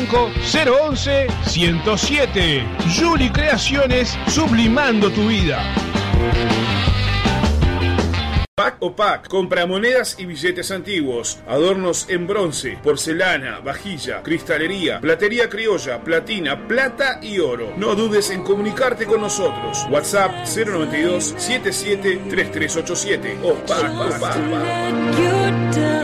011 107. Juli Creaciones, sublimando tu vida. Pack o Pack, compra monedas y billetes antiguos, adornos en bronce, porcelana, vajilla, cristalería, platería criolla, platina, plata y oro. No dudes en comunicarte con nosotros. WhatsApp 092 77 3387 o Pack o Pack.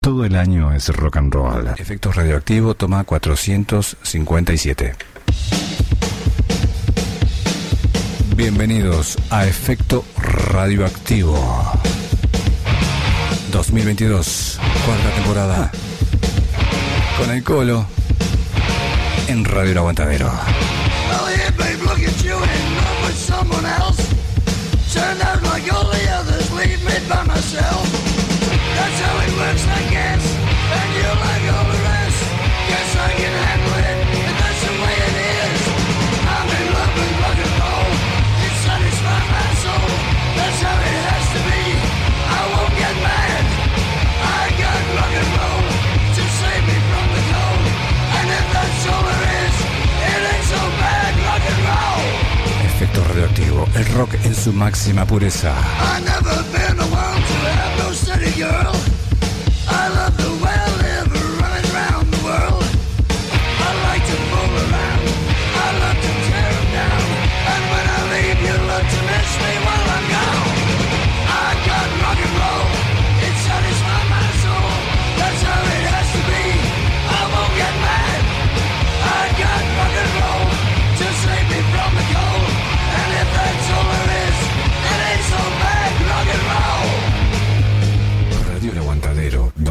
Todo el año es rock and roll. Efecto radioactivo toma 457. Bienvenidos a Efecto Radioactivo 2022, cuarta temporada. Con el colo en Radio El Aguantadero. Efecto Radioactivo, el rock en su máxima pureza.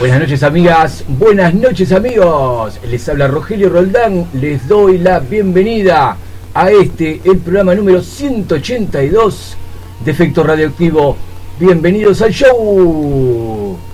Buenas noches amigas, buenas noches amigos. Les habla Rogelio Roldán, les doy la bienvenida a este, el programa número 182 de Efecto Radioactivo Bienvenidos al show.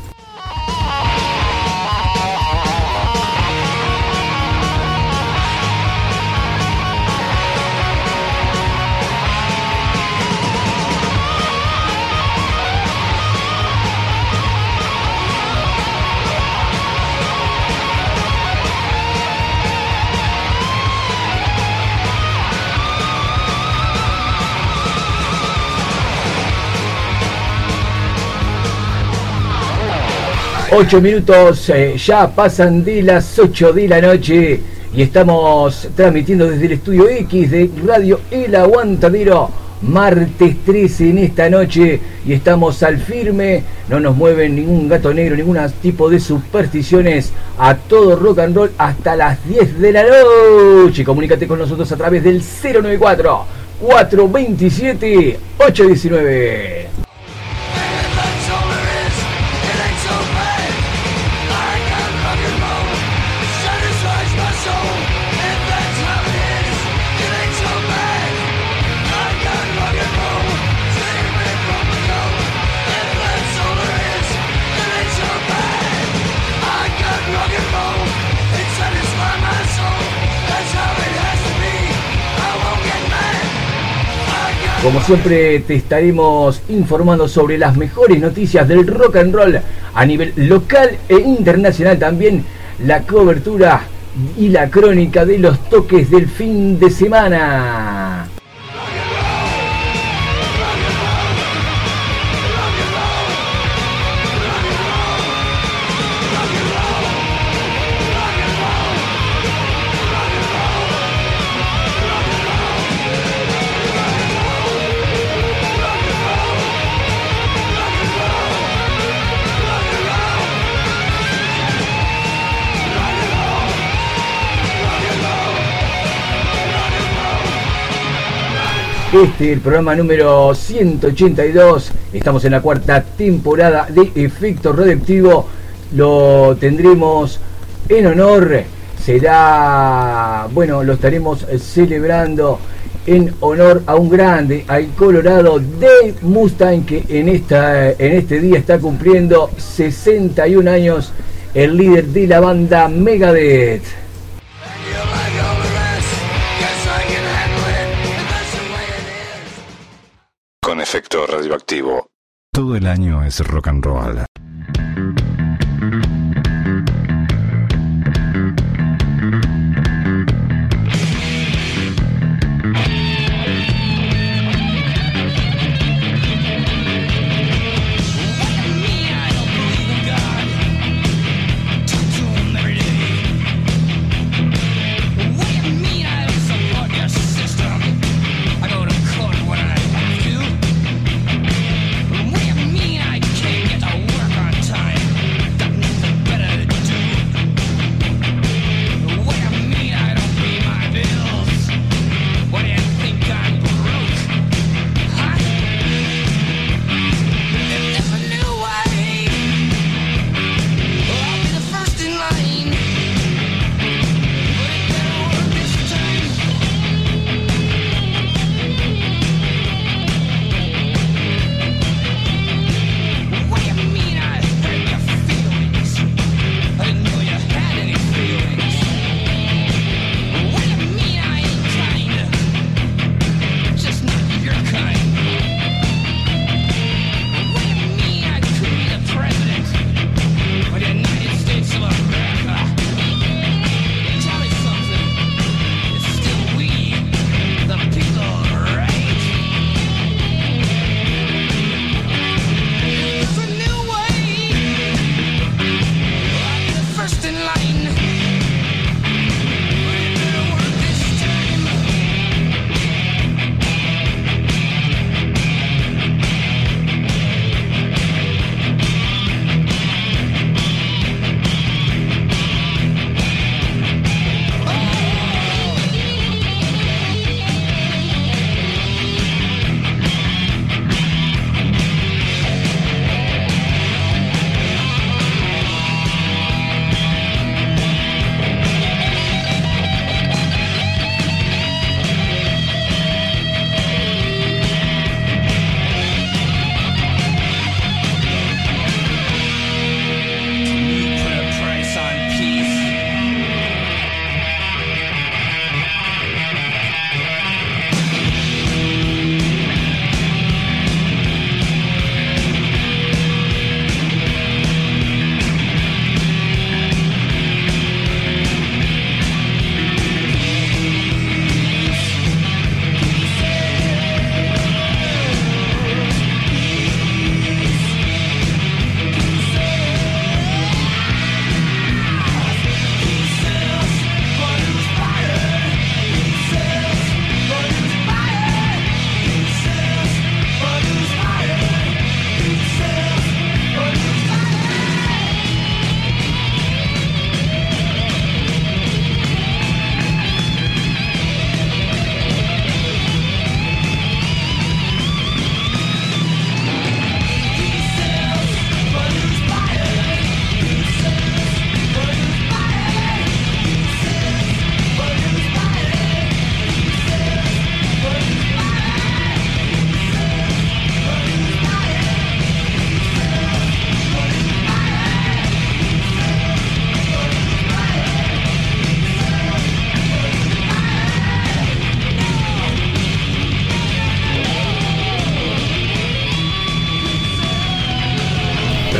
Ocho minutos eh, ya pasan de las 8 de la noche y estamos transmitiendo desde el estudio X de Radio El Aguantadero, martes 13 en esta noche y estamos al firme, no nos mueven ningún gato negro, ningún tipo de supersticiones, a todo rock and roll hasta las 10 de la noche. Comunícate con nosotros a través del 094 427 819. Como siempre te estaremos informando sobre las mejores noticias del rock and roll a nivel local e internacional también la cobertura y la crónica de los toques del fin de semana. Este es el programa número 182. Estamos en la cuarta temporada de Efecto Radioactivo. Lo tendremos en honor. Será, bueno, lo estaremos celebrando en honor a un grande, al Colorado de Mustang, que en, esta, en este día está cumpliendo 61 años, el líder de la banda Megadeth. Con efecto radioactivo. Todo el año es rock and roll.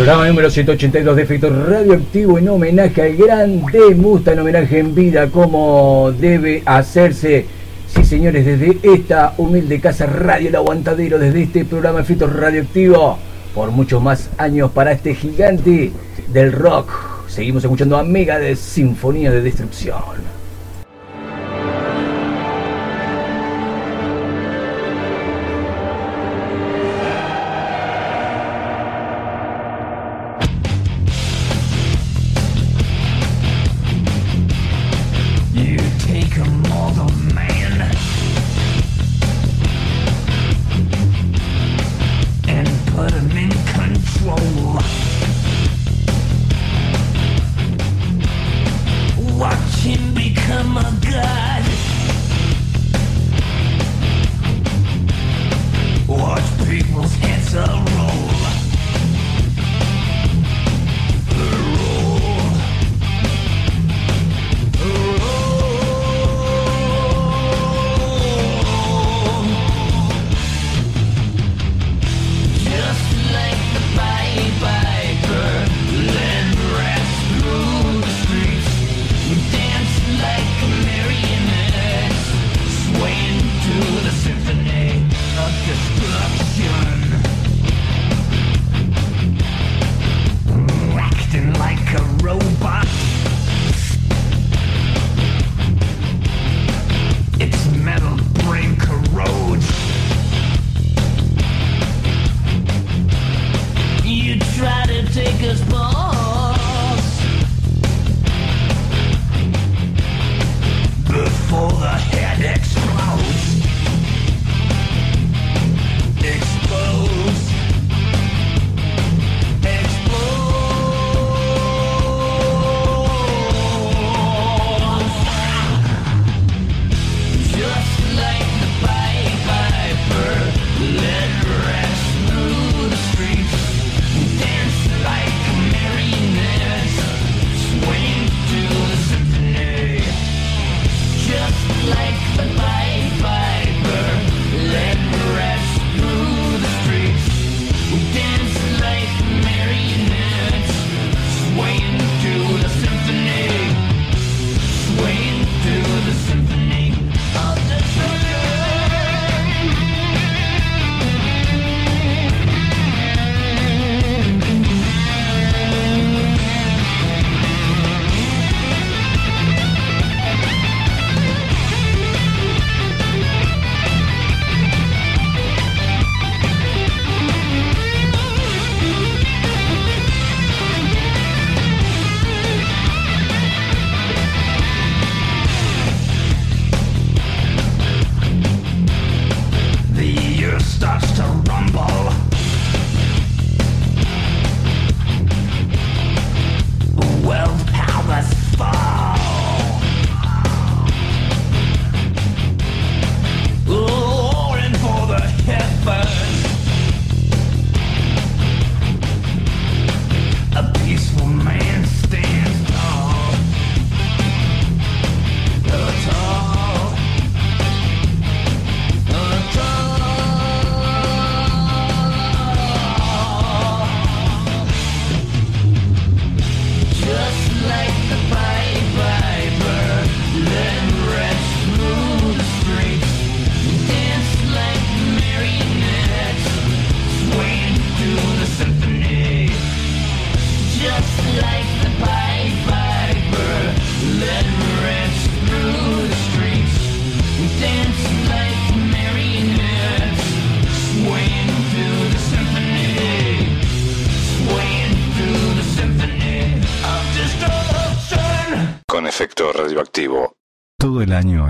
Programa número 182 de Efecto Radioactivo en homenaje al gran Musta, en homenaje en vida, como debe hacerse. Sí, señores, desde esta humilde casa Radio El Aguantadero, desde este programa Efecto Radioactivo, por muchos más años para este gigante del rock. Seguimos escuchando a Mega de Sinfonía de Destrucción.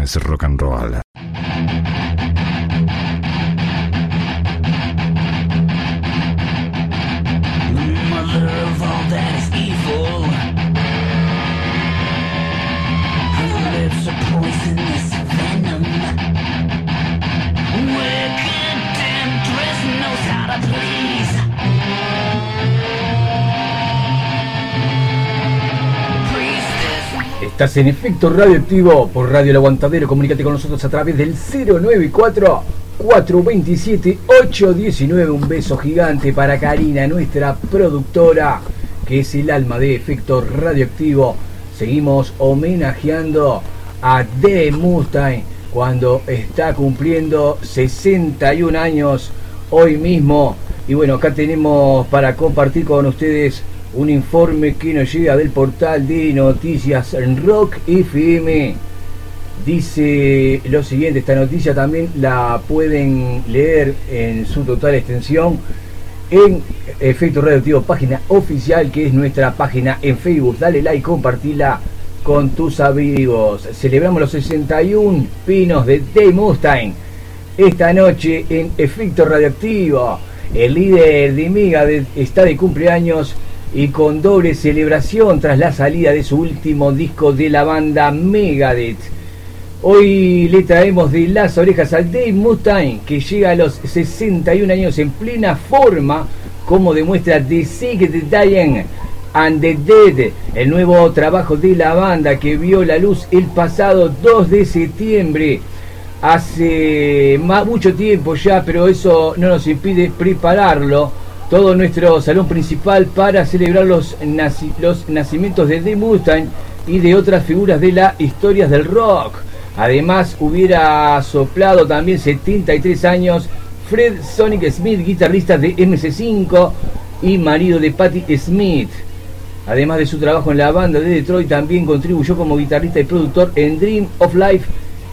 Es rock and roll. Estás en efecto radioactivo por Radio El Aguantadero. Comunícate con nosotros a través del 094 427-819. Un beso gigante para Karina, nuestra productora, que es el alma de efecto radioactivo. Seguimos homenajeando a The Mustang cuando está cumpliendo 61 años hoy mismo. Y bueno, acá tenemos para compartir con ustedes un informe que nos llega del portal de noticias Rock FM. Dice lo siguiente, esta noticia también la pueden leer en su total extensión en Efecto Radioactivo, página oficial que es nuestra página en Facebook. Dale like, compartila con tus amigos. Celebramos los 61 pinos de The Mustang esta noche en Efecto Radioactivo. El líder de Mega está de cumpleaños y con doble celebración tras la salida de su último disco de la banda Megadeth. Hoy le traemos de las orejas al Dave Mustaine, que llega a los 61 años en plena forma, como demuestra The Sick, The Dying and the Dead, el nuevo trabajo de la banda que vio la luz el pasado 2 de septiembre. Hace mucho tiempo ya, pero eso no nos impide prepararlo todo nuestro salón principal para celebrar los, los nacimientos de The Mustang y de otras figuras de la historia del rock. Además, hubiera soplado también 73 años Fred Sonic Smith, guitarrista de MC5 y marido de Patti Smith. Además de su trabajo en la banda de Detroit, también contribuyó como guitarrista y productor en Dream of Life,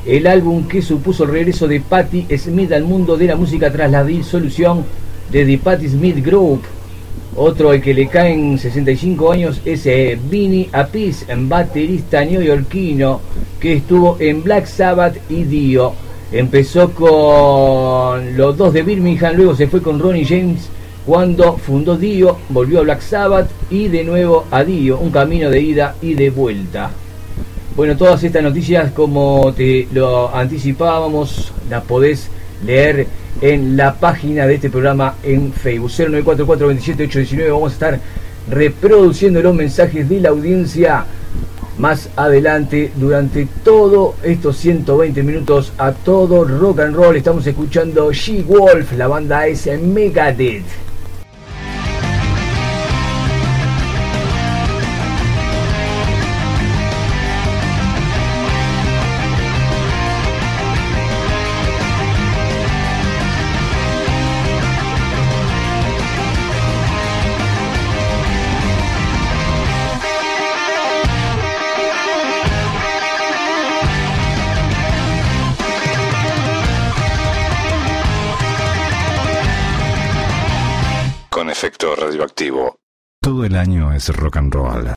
el álbum que supuso el regreso de Patti Smith al mundo de la música tras la disolución de The Patti Smith Group. Otro al que le caen 65 años es eh, Vinny Appice, baterista neoyorquino que estuvo en Black Sabbath y Dio. Empezó con los dos de Birmingham, luego se fue con Ronnie James cuando fundó Dio, volvió a Black Sabbath y de nuevo a Dio, un camino de ida y de vuelta. Bueno, todas estas noticias, como te lo anticipábamos, las podés leer en la página de este programa en Facebook. 0944 27819 vamos a estar reproduciendo los mensajes de la audiencia más adelante durante todos estos 120 minutos a todo rock and roll. Estamos escuchando She Wolf la banda es Megadeth radioactivo. Todo el año es rock and roll.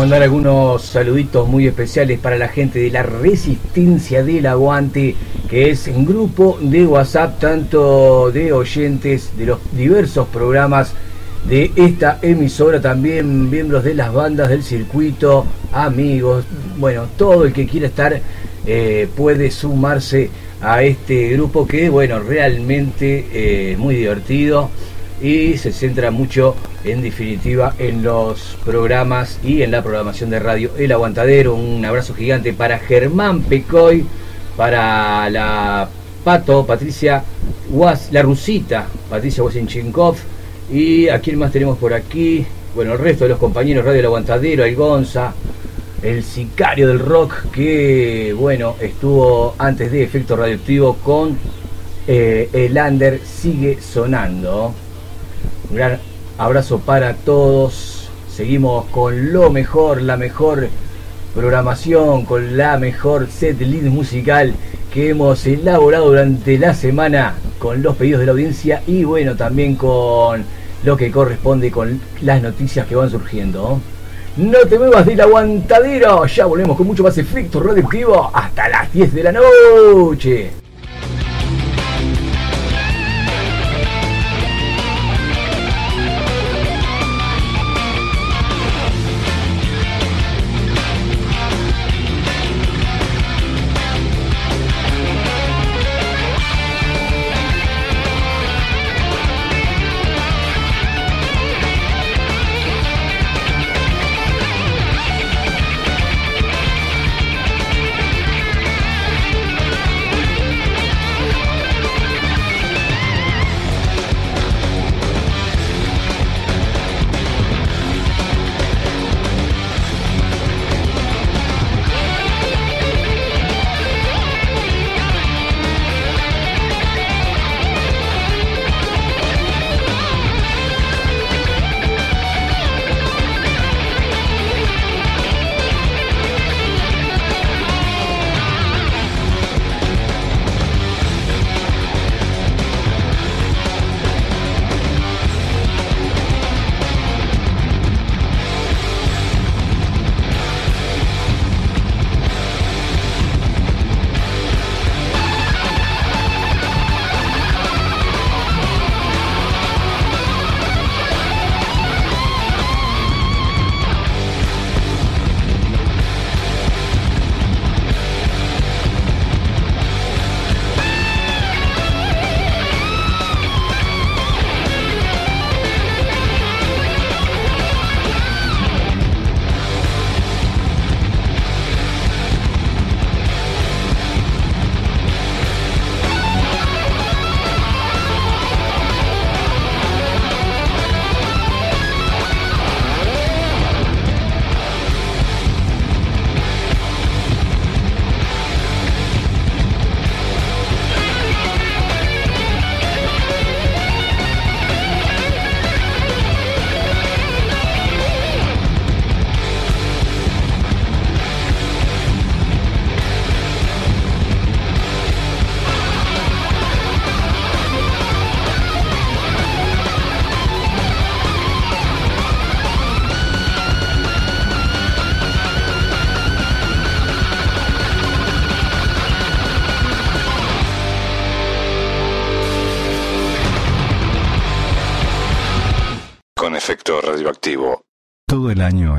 Mandar algunos saluditos muy especiales para la gente de la Resistencia del Aguante, que es un grupo de WhatsApp, tanto de oyentes de los diversos programas de esta emisora, también miembros de las bandas del circuito, amigos, bueno, todo el que quiera estar eh, puede sumarse a este grupo que, bueno, realmente eh, muy divertido y se centra mucho en definitiva en los programas y en la programación de radio El Aguantadero. Un abrazo gigante para Germán Pecoy, para la Pato, Patricia Was, la rusita, Patricia Wasenchenkov. Y a quién más tenemos por aquí. Bueno, el resto de los compañeros Radio El Aguantadero, el Gonza, el sicario del rock que, bueno, estuvo antes de Efecto Radioactivo con eh, el Under sigue sonando. Un gran abrazo para todos. Seguimos con lo mejor, la mejor programación, con la mejor set list musical que hemos elaborado durante la semana con los pedidos de la audiencia y bueno, también con lo que corresponde con las noticias que van surgiendo. No te muevas del aguantadero, ya volvemos con mucho más efecto radioactivo hasta las 10 de la noche.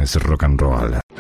Es rock and roll.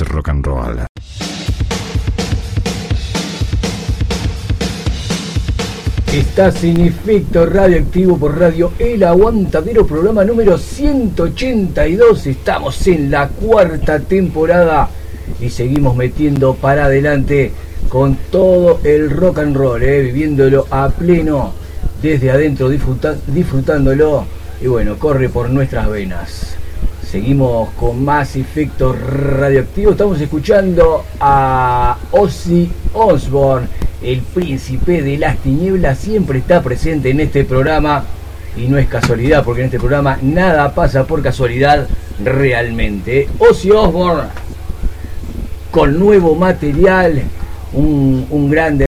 Rock and roll. Estás en efecto radioactivo por Radio El Aguantadero, programa número 182. Estamos en la cuarta temporada y seguimos metiendo para adelante con todo el rock and roll, eh, viviéndolo a pleno desde adentro, disfrutándolo y bueno, corre por nuestras venas. Seguimos con más efectos radioactivos. Estamos escuchando a Ozzy Osbourne, el príncipe de las tinieblas. Siempre está presente en este programa. Y no es casualidad, porque en este programa nada pasa por casualidad realmente. Ozzy Osbourne con nuevo material, un, un grande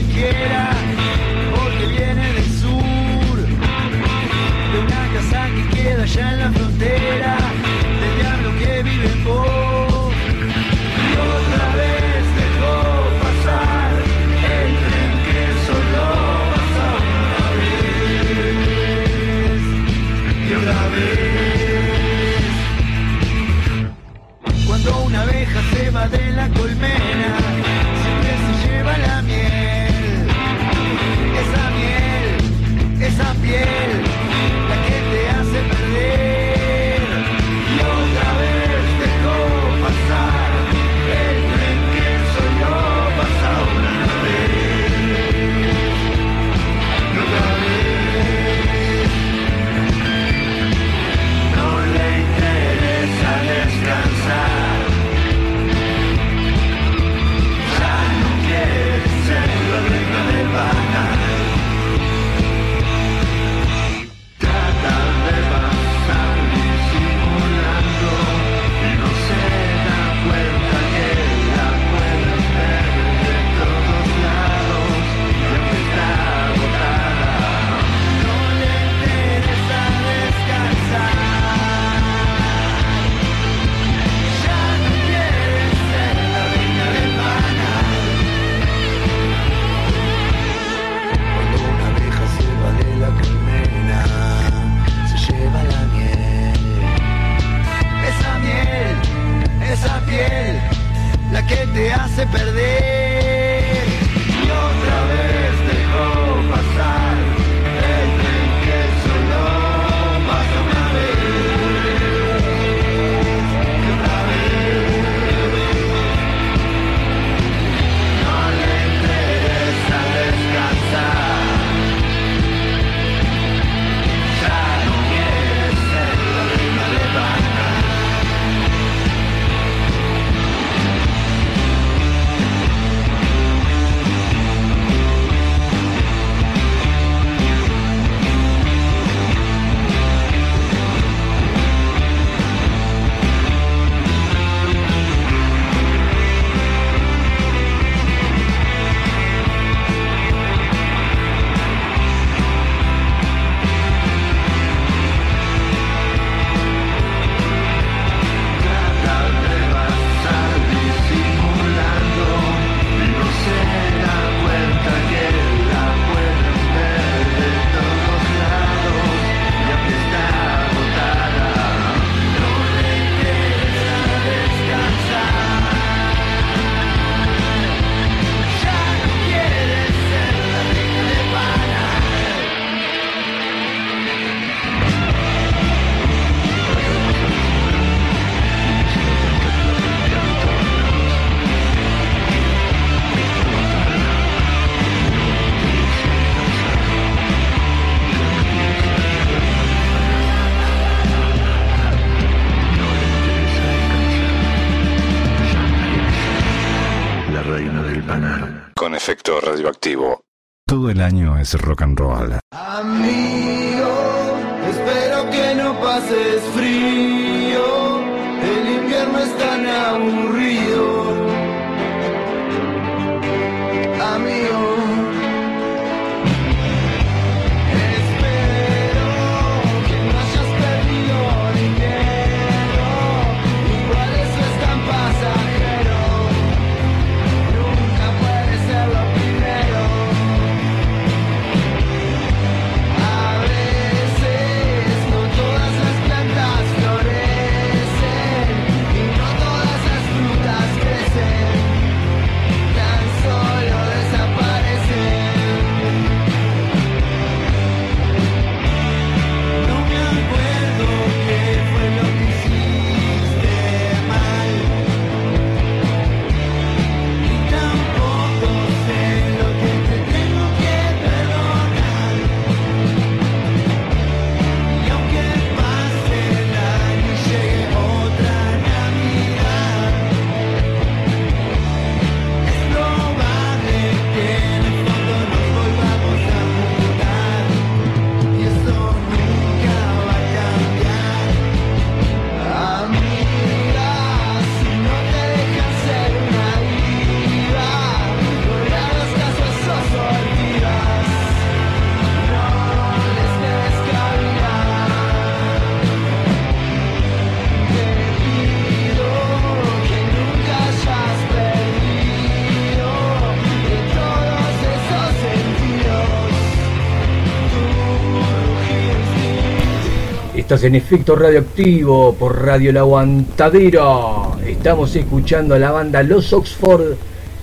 again. Es rock and roll. En efecto radioactivo por Radio El Aguantadero. Estamos escuchando a la banda Los Oxford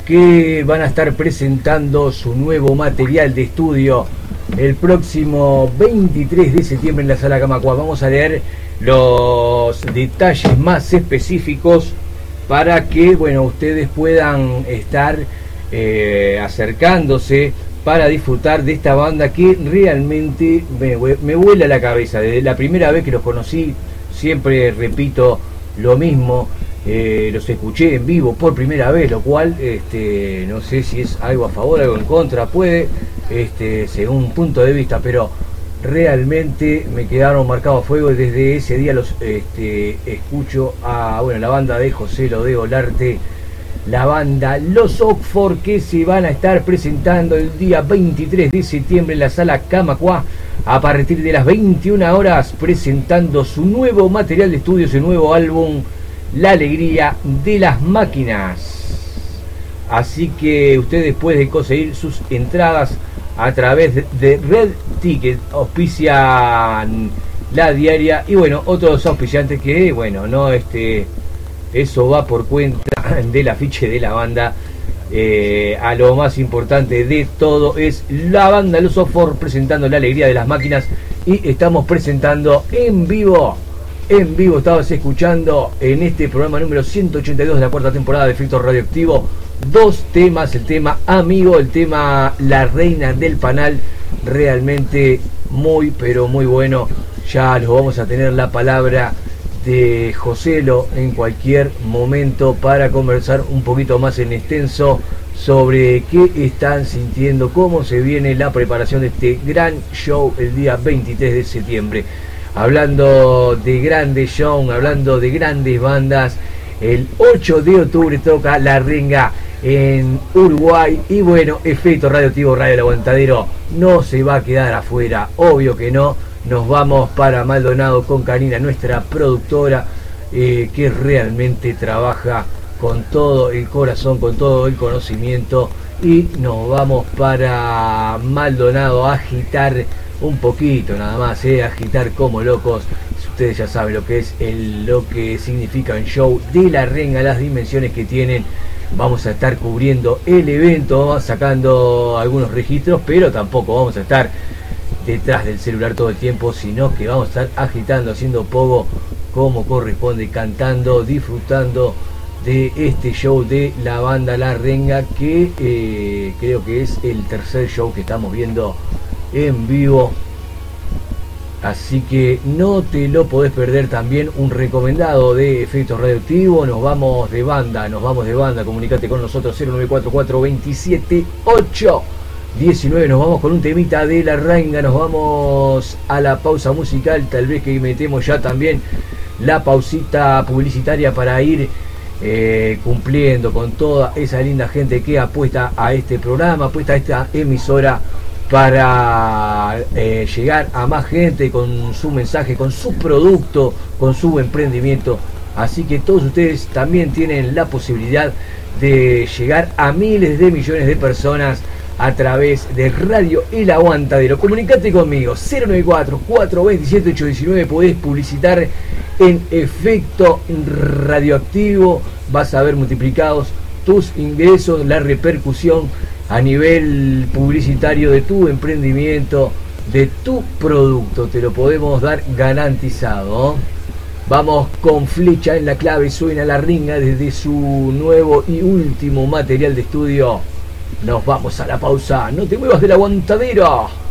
que van a estar presentando su nuevo material de estudio el próximo 23 de septiembre en la sala Camacua. Vamos a leer los detalles más específicos para que bueno ustedes puedan estar eh, acercándose para disfrutar de esta banda que realmente me, me vuela la cabeza. Desde la primera vez que los conocí, siempre repito lo mismo. eh, los escuché en vivo por primera vez, lo cual este, no sé si es algo a favor, algo en contra, puede, este, según punto de vista, pero realmente me quedaron marcados a fuego y desde ese día los este, escucho a bueno la banda de José Lodeo Olarte la banda Los Oxford que se van a estar presentando el día 23 de septiembre en la sala Camacuá a partir de las 21 horas presentando su nuevo material de estudio, su nuevo álbum La Alegría de las Máquinas. Así que ustedes pueden conseguir sus entradas a través de, de Red Ticket, auspician la diaria y bueno, otros auspiciantes que bueno, no este eso va por cuenta del afiche de la banda. Eh, a lo más importante de todo es la banda Los Ofor presentando la alegría de las máquinas y estamos presentando en vivo en vivo estabas escuchando en este programa número 182 de la cuarta temporada de Efecto Radioactivo dos temas, el tema Amigo, el tema La Reina del Panal, realmente muy pero muy bueno. Ya los vamos a tener la palabra de Joselo en cualquier momento para conversar un poquito más en extenso sobre qué están sintiendo, cómo se viene la preparación de este gran show el día 23 de septiembre. Hablando de grandes shows, hablando de grandes bandas, el 8 de octubre toca La Renga en Uruguay. Y bueno, efecto radioactivo Radio El Aguantadero no se va a quedar afuera, obvio que no. Nos vamos para Maldonado con Karina, nuestra productora, eh, que realmente trabaja con todo el corazón, con todo el conocimiento. Y nos vamos para Maldonado a agitar un poquito nada más, eh, agitar como locos. Ustedes ya saben lo que es el, lo que significa un show de la renga, las dimensiones que tienen vamos a estar cubriendo el evento, sacando algunos registros, pero tampoco vamos a estar detrás del celular todo el tiempo, sino que vamos a estar agitando, haciendo poco como corresponde, cantando, disfrutando de este show de la banda La Renga, que eh, creo que es el tercer show que estamos viendo en vivo Así que no te lo podés perder también un recomendado de efectos radioactivos. Nos vamos de banda, nos vamos de banda. Comunicate con nosotros 0944 278 19. Nos vamos con un temita de la ranga. Nos vamos a la pausa musical. Tal vez que metemos ya también la pausita publicitaria para ir eh, cumpliendo con toda esa linda gente que apuesta a este programa, apuesta a esta emisora para eh, llegar a más gente con su mensaje, con su producto, con su emprendimiento. Así que todos ustedes también tienen la posibilidad de llegar a miles de millones de personas a través de Radio El Aguantadero. Comunicate conmigo, 094-427-819, podés publicitar en efecto radioactivo, vas a ver multiplicados tus ingresos, la repercusión a nivel publicitario de tu emprendimiento, de tu producto. Te lo podemos dar garantizado. Vamos con flecha en la clave, suena la ringa desde su nuevo y último material de estudio. Nos vamos a la pausa, no te muevas del aguantadero.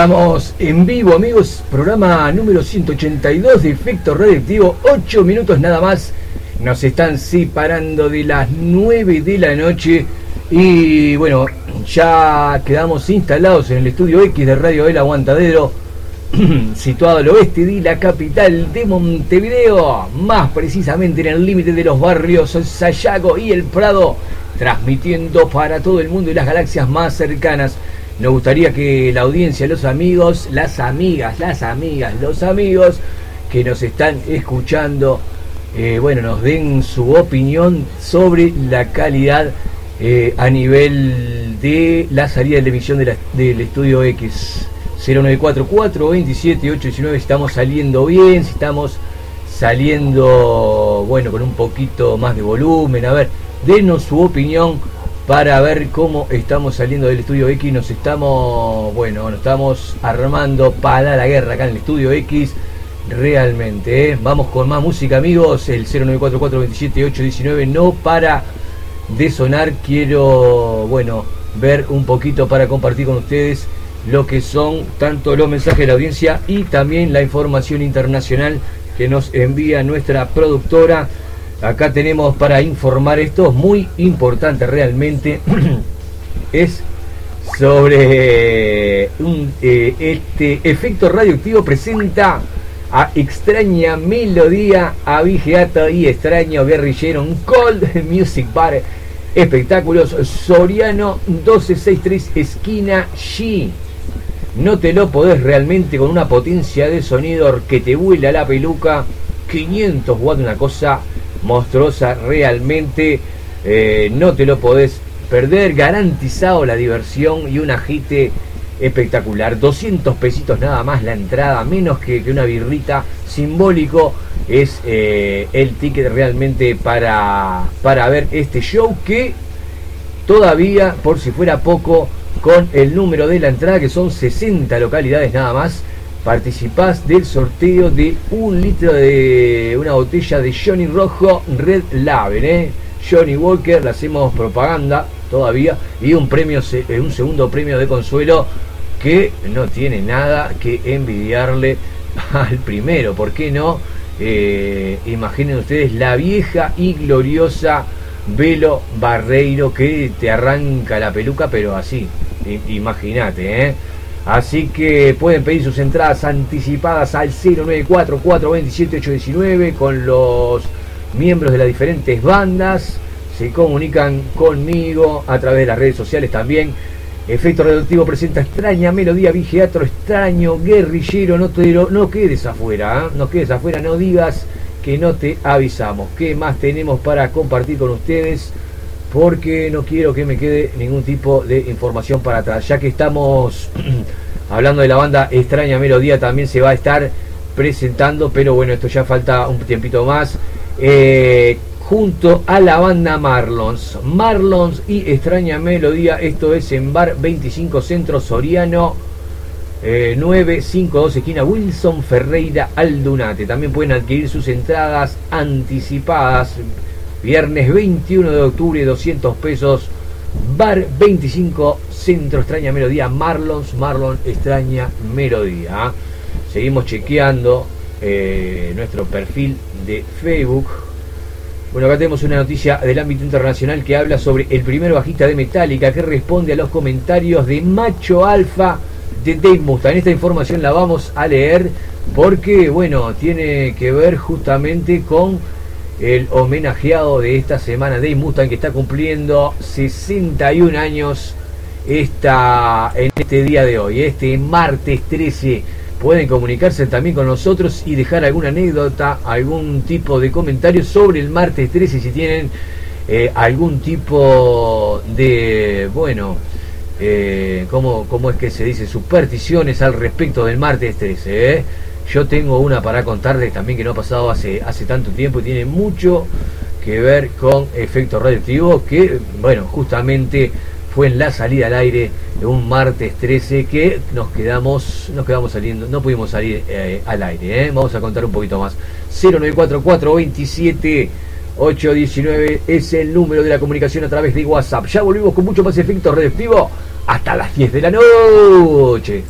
Estamos en vivo, amigos. Programa número 182 de Efecto Radioactivo. 8 minutos nada más. Nos están separando de las 9 de la noche. Y bueno, ya quedamos instalados en el estudio X de Radio El Aguantadero, situado al oeste de la capital de Montevideo, más precisamente en el límite de los barrios Sayago y El Prado, transmitiendo para todo el mundo y las galaxias más cercanas. Nos gustaría que la audiencia, los amigos, las amigas, las amigas, los amigos que nos están escuchando, eh, bueno, nos den su opinión sobre la calidad eh, a nivel de la salida de emisión del estudio X. 0944 27 819 estamos saliendo bien, si estamos saliendo, bueno, con un poquito más de volumen. A ver, denos su opinión para ver cómo estamos saliendo del estudio X. Nos estamos, bueno, nos estamos armando para la guerra acá en el estudio X. Realmente, ¿eh? vamos con más música, amigos. El 0944 no para de sonar. Quiero, bueno, ver un poquito para compartir con ustedes lo que son tanto los mensajes de la audiencia y también la información internacional que nos envía nuestra productora Acá tenemos para informar esto, muy importante realmente, es sobre un, eh, este efecto radioactivo presenta a extraña melodía, a vigiato y extraño guerrillero, un cold music bar, espectáculos Soriano 1263 esquina G. No te lo podés realmente con una potencia de sonido que te vuela la peluca, 500 watts, una cosa monstruosa realmente. Eh, no te lo podés perder, garantizado la diversión y un agite espectacular. 200 pesitos nada más la entrada, menos que, una birrita simbólico. Es eh, el ticket realmente para, para ver este show que todavía, por si fuera poco, con el número de la entrada, que son 60 localidades nada más, participás del sorteo de un litro de una botella de Johnny Rojo Red Label, ¿eh? Johnny Walker, le hacemos propaganda todavía y un premio, eh, un segundo premio de consuelo que no tiene nada que envidiarle al primero, ¿por qué no? Eh, imaginen ustedes la vieja y gloriosa Velo Barreiro que te arranca la peluca, pero así, imagínate, ¿eh? Así que pueden pedir sus entradas anticipadas al 094-427-819 con los miembros de las diferentes bandas. Se comunican conmigo a través de las redes sociales también. Efecto Reductivo presenta extraña melodía, vigiatro, extraño, guerrillero. No, te, no quedes afuera, ¿eh? no quedes afuera, no digas que no te avisamos. ¿Qué más tenemos para compartir con ustedes? Porque no quiero que me quede ningún tipo de información para atrás. Ya que estamos hablando de la banda Extraña Melodía, también se va a estar presentando, pero bueno, esto ya falta un tiempito más. Eh, junto a la banda Marlons. Marlons y Extraña Melodía, esto es en Bar 25 Centro Soriano. 952 eh, esquina Wilson Ferreira Aldunate. También pueden adquirir sus entradas anticipadas Viernes 21 de octubre, 200 pesos. Bar 25, Centro Extraña Melodía, Marlons, Marlon Extraña Melodía. Seguimos chequeando eh, nuestro perfil de Facebook. Bueno, acá tenemos una noticia del ámbito internacional que habla sobre el primer bajista de Metallica que responde a los comentarios de Macho Alfa de Dave Mustaine. Esta información la vamos a leer porque, bueno, tiene que ver justamente con el homenajeado de esta semana, Dave Mustang, que está cumpliendo 61 años esta, en este día de hoy, este martes 13. Pueden comunicarse también con nosotros y dejar alguna anécdota, algún tipo de comentario sobre el martes 13 si tienen eh, algún tipo de, bueno, eh, ¿cómo, ¿cómo, es que se dice? Supersticiones al respecto del martes 13. ¿eh? Yo tengo una para contarles también que no ha pasado hace, hace tanto tiempo y tiene mucho que ver con efecto radioactivo que, bueno, justamente fue en la salida al aire de un martes 13 que nos quedamos, nos quedamos saliendo, no pudimos salir eh, al aire. ¿eh? Vamos a contar un poquito más. 094427 819 es el número de la comunicación a través de WhatsApp. Ya volvimos con mucho más efecto radioactivo hasta las 10 de la noche.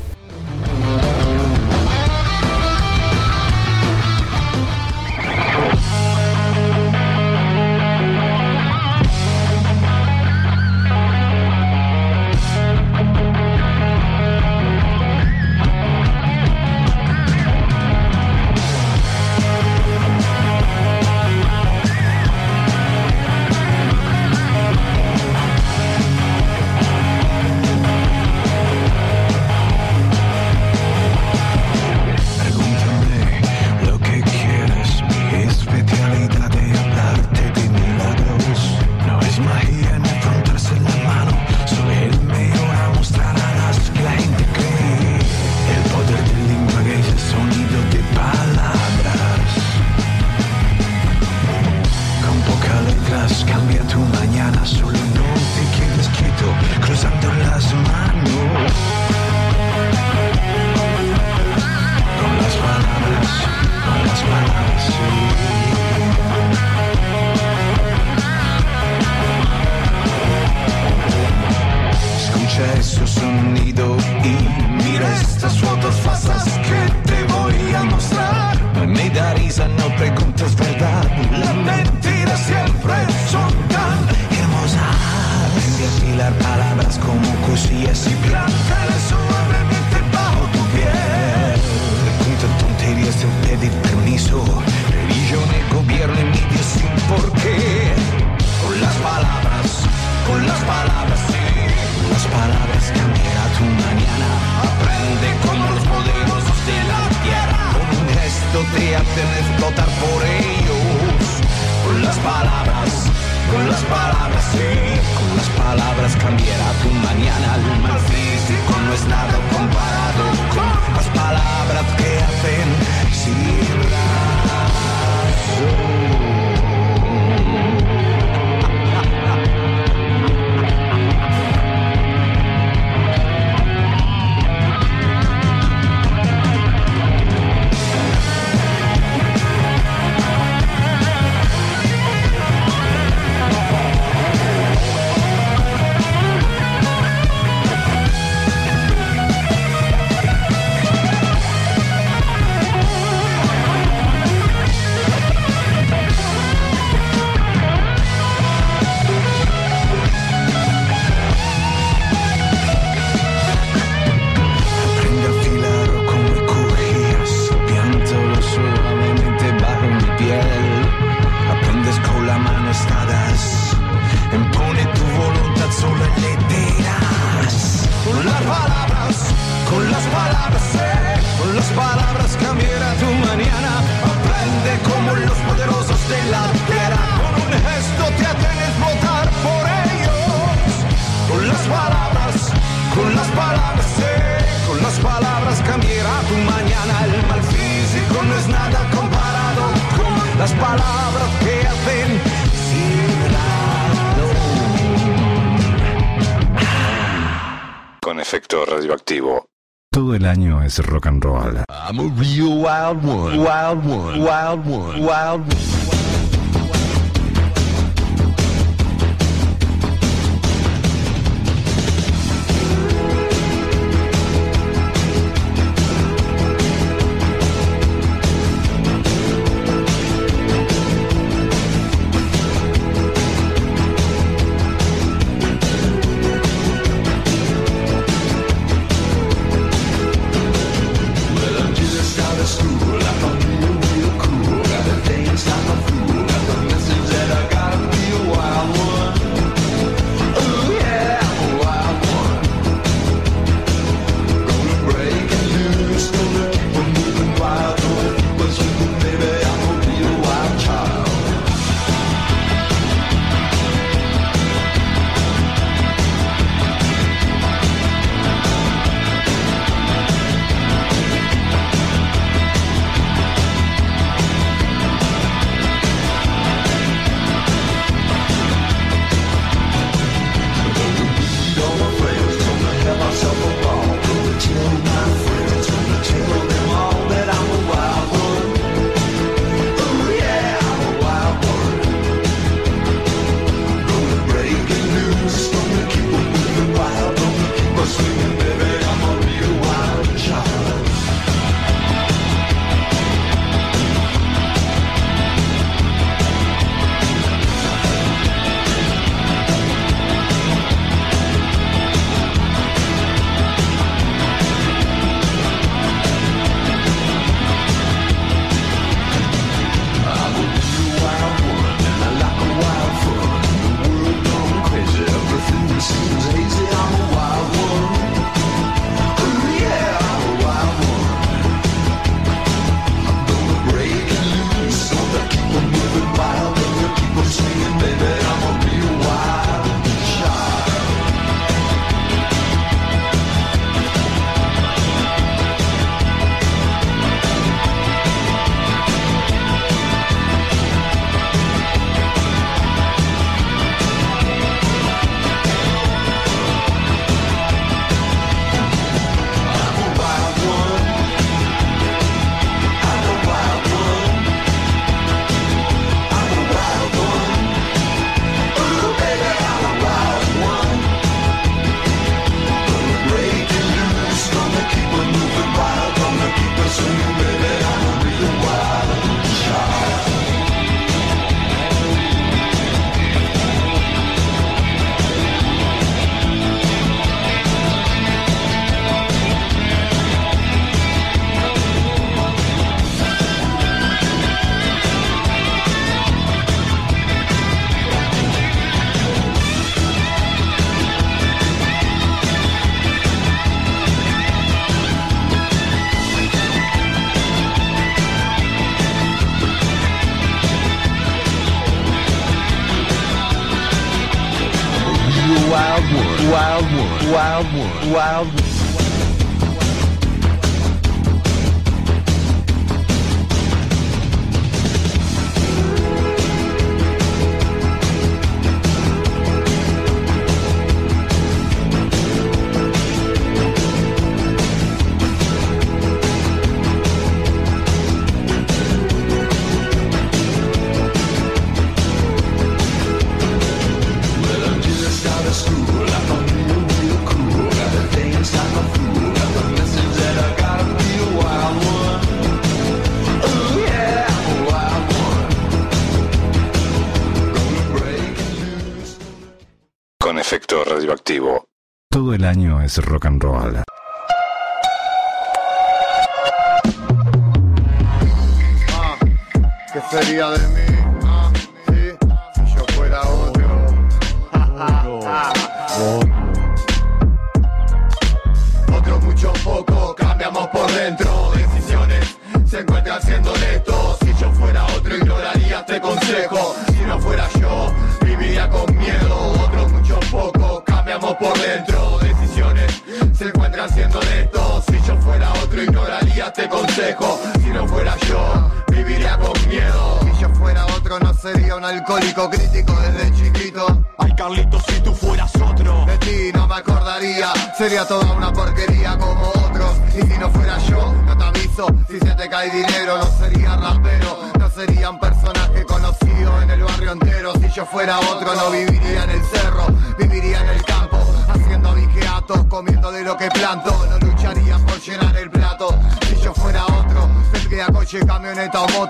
radioactivo. Todo el año es rock and roll. I'm a real wild one. Wild one. Wild one. Wild one. Wild es rock and roll. Ah, ¿Qué sería de mí?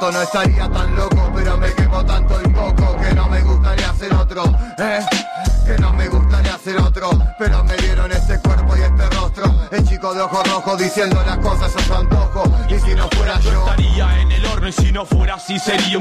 No estaría tan loco, pero me quemo tanto el coco que no me gustaría ser otro, ¿eh? Que no me gustaría ser otro, pero me dieron este cuerpo y este rostro. El chico de ojos rojos diciendo las cosas a su antojo. Y si no fuera Yo yo, estaría en el horno y si no fuera así sería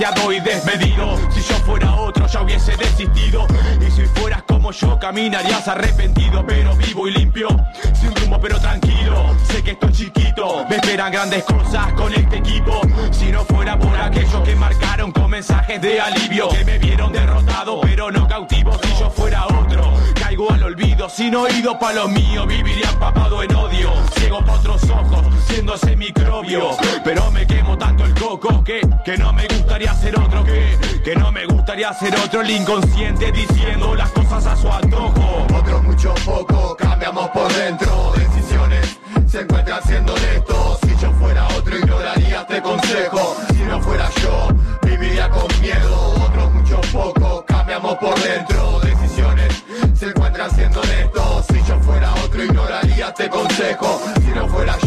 y desmedido. Si yo fuera otro ya hubiese desistido. Y si fueras como yo caminarías arrepentido Pero vivo y limpio, sin rumbo pero tranquilo. Sé que estoy chiquito, me esperan grandes cosas con este equipo. Si no fuera por aquellos que marcaron con mensajes de alivio Que me vieron derrotado Sin oído pa' lo mío, viviría empapado en odio Ciego pa' otros ojos, siendo ese microbio Pero me quemo tanto el coco que, que no me gustaría ser otro Que, que no me gustaría ser otro El inconsciente diciendo las cosas a su antojo otro mucho poco, cambiamos por dentro. Decisiones se encuentran siendo honestos. Si yo fuera otro, ignoraría este consejo. Consejo. Si no fuera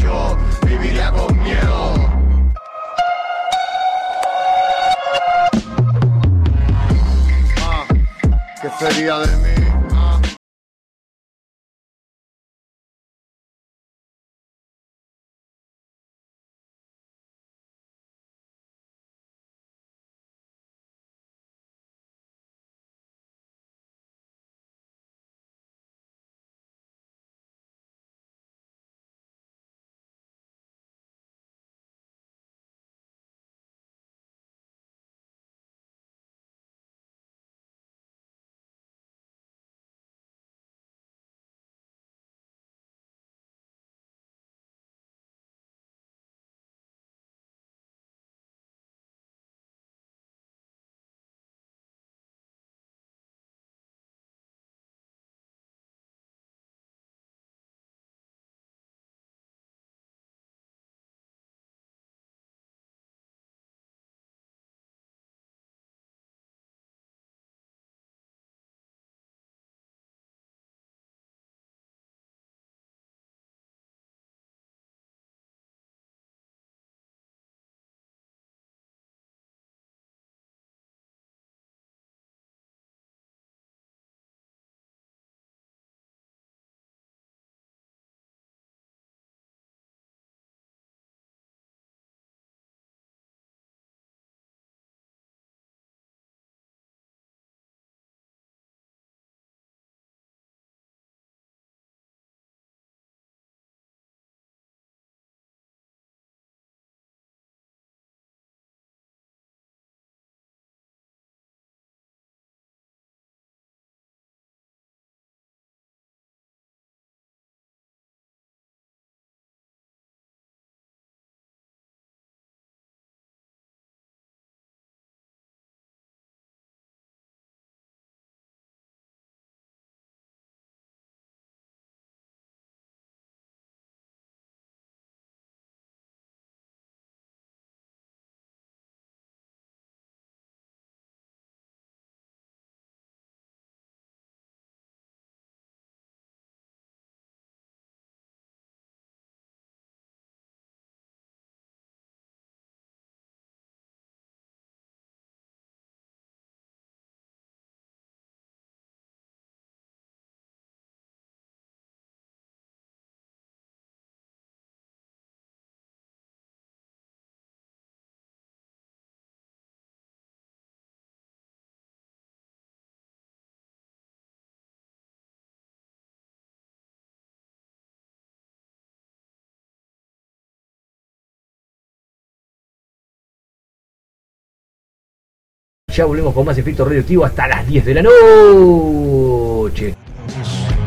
Ya volvemos con más efecto radioactivo hasta las 10 de la noche.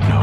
No,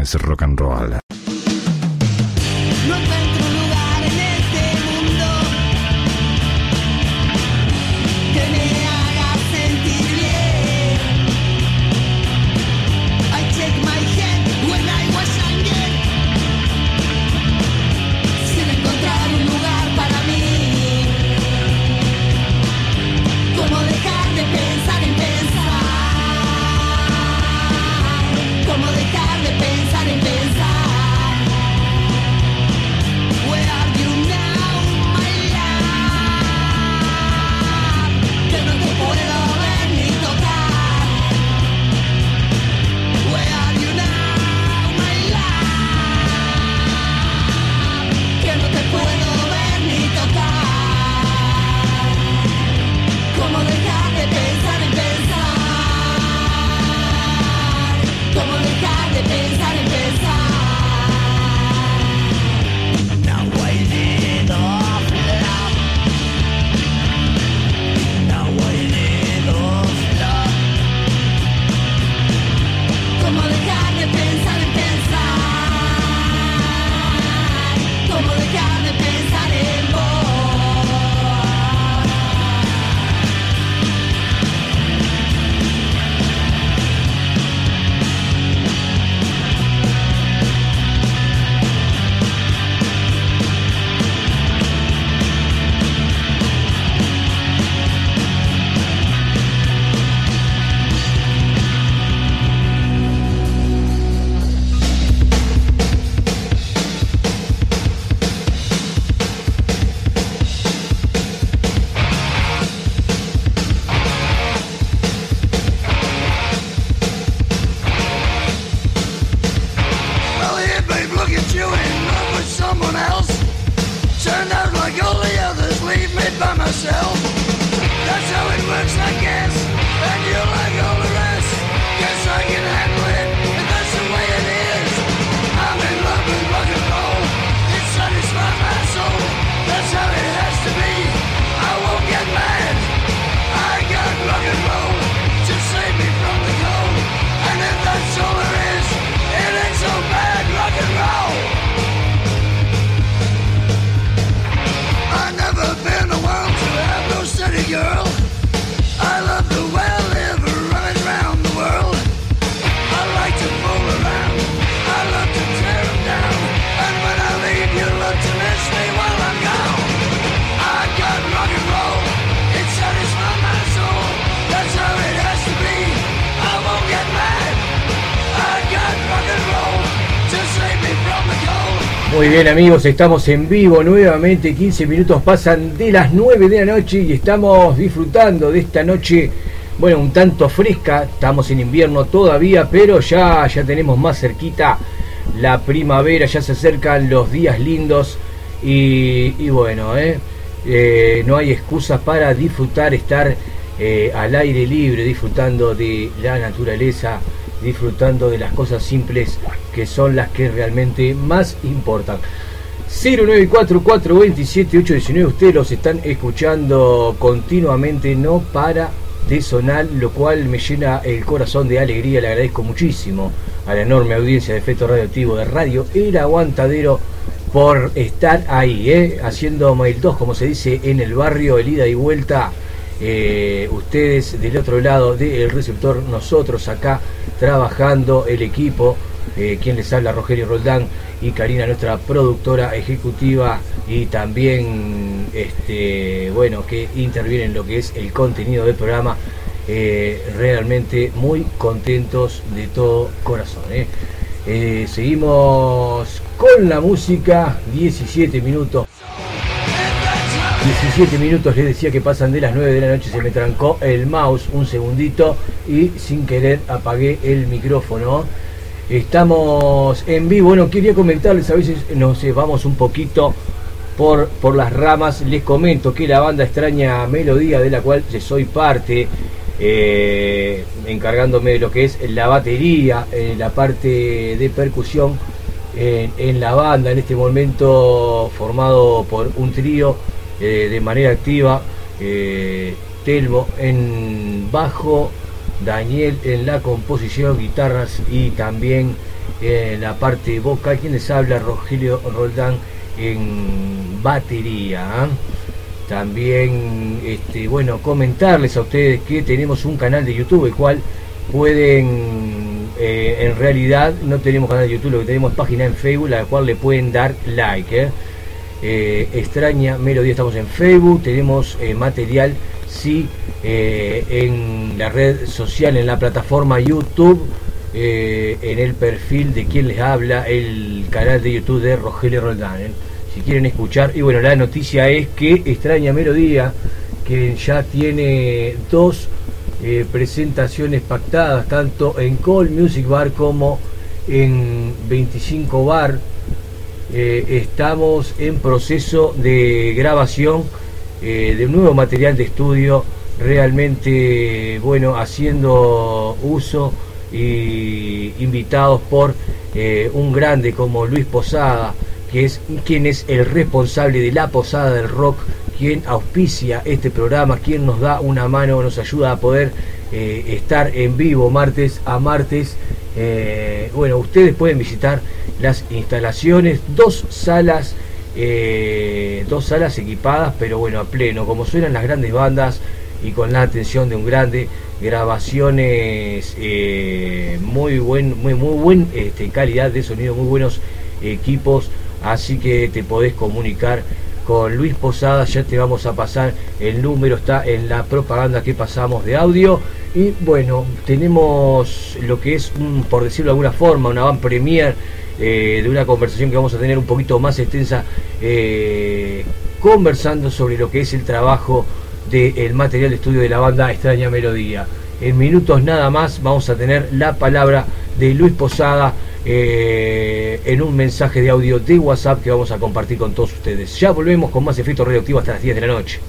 es rock and roll. Muy bien amigos, estamos en vivo nuevamente, 15 minutos pasan de las 9 de la noche y estamos disfrutando de esta noche, bueno, un tanto fresca, estamos en invierno todavía, pero ya, ya tenemos más cerquita la primavera, ya se acercan los días lindos y, bueno, ¿eh? Eh, no hay excusas para disfrutar, estar eh, al aire libre, disfrutando de la naturaleza, disfrutando de las cosas simples que son las que realmente más importan. 094-427-819, ustedes los están escuchando continuamente, no para de sonar, lo cual me llena el corazón de alegría, le agradezco muchísimo a la enorme audiencia de efecto radioactivo de radio El Aguantadero por estar ahí, ¿eh? haciendo mail 2, como se dice en el barrio, el ida y vuelta. Eh, ustedes del otro lado del receptor, nosotros acá trabajando el equipo, eh, quien les habla Rogelio Roldán y Karina, nuestra productora ejecutiva y también este bueno que interviene en lo que es el contenido del programa. Eh, realmente muy contentos de todo corazón. Eh, seguimos con la música, 17 minutos. 17 minutos les decía que pasan de las 9 de la noche, se me trancó el mouse un segundito y sin querer apagué el micrófono. Estamos en vivo, bueno, quería comentarles, a veces nos vamos un poquito por, por las ramas, les comento que la banda extraña melodía de la cual soy parte, eh, encargándome de lo que es la batería, eh, la parte de percusión en, la banda, en este momento formado por un trío eh, de manera activa, Telmo en bajo, Daniel en la composición, guitarras y también en la parte vocal, quien les habla, Rogelio Roldán en batería. ¿ah? También, este, bueno, comentarles a ustedes que tenemos un canal de YouTube, el cual pueden, eh, en realidad no tenemos canal de YouTube, lo que tenemos es página en Facebook, la cual le pueden dar like. ¿eh? Eh, extraña Melodía, estamos en Facebook, tenemos material, sí, en la red social, en la plataforma YouTube. en el perfil de quien les habla, el canal de YouTube de Rogelio Roldán si quieren escuchar. Y bueno, la noticia es que Extraña Melodía, que ya tiene dos eh, presentaciones pactadas, tanto en Call Music Bar como en 25 Bar, eh, estamos en proceso de grabación eh, de un nuevo material de estudio, realmente, bueno, haciendo uso y invitados por un grande como Luis Posada, que es quien es el responsable de la Posada del Rock, quien auspicia este programa, quien nos da una mano, nos ayuda a poder eh, estar en vivo martes a martes. Eh, bueno, ustedes pueden visitar las instalaciones, dos salas, eh, dos salas equipadas, pero bueno, a pleno, como suenan las grandes bandas y con la atención de un grande, grabaciones muy buen, muy, muy buen este, calidad de sonido, muy buenos equipos así que te podés comunicar con Luis Posada, ya te vamos a pasar el número, está en la propaganda que pasamos de audio. Y bueno, tenemos lo que es, por decirlo de alguna forma, una van premier eh, de una conversación que vamos a tener un poquito más extensa, eh, conversando sobre lo que es el trabajo del material de estudio de la banda Extraña Melodía. En minutos nada más vamos a tener la palabra de Luis Posada eh, en un mensaje de audio de WhatsApp que vamos a compartir con todos ustedes. Ya volvemos con más efecto radioactivo hasta las 10 de la noche.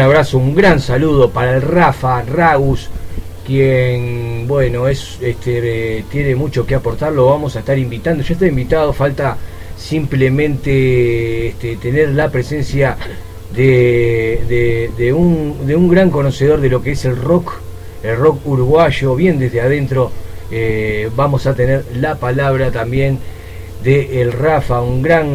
Abrazo, un gran saludo para el Rafa, Ragus, quien, bueno, es este, tiene mucho que aportar, lo vamos a estar invitando. Ya está invitado, falta simplemente este, tener la presencia de, de, un, de un gran conocedor de lo que es el rock, el rock uruguayo, bien desde adentro. Eh, vamos a tener la palabra también de el Rafa, un gran,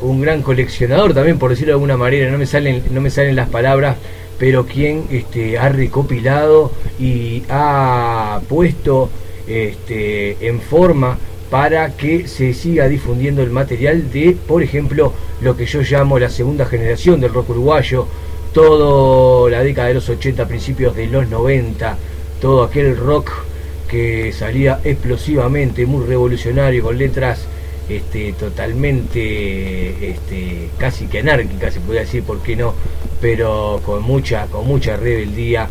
un gran coleccionador también, por decirlo de alguna manera, no me salen, no me salen las palabras, pero quien este, ha recopilado y ha puesto este, en forma para que se siga difundiendo el material de, por ejemplo, lo que yo llamo la segunda generación del rock uruguayo, toda la década de los 80, principios de los 90, todo aquel rock que salía explosivamente, muy revolucionario, con letras este, totalmente este, casi que anárquica se podría decir, ¿por qué no? Pero con mucha, con mucha rebeldía.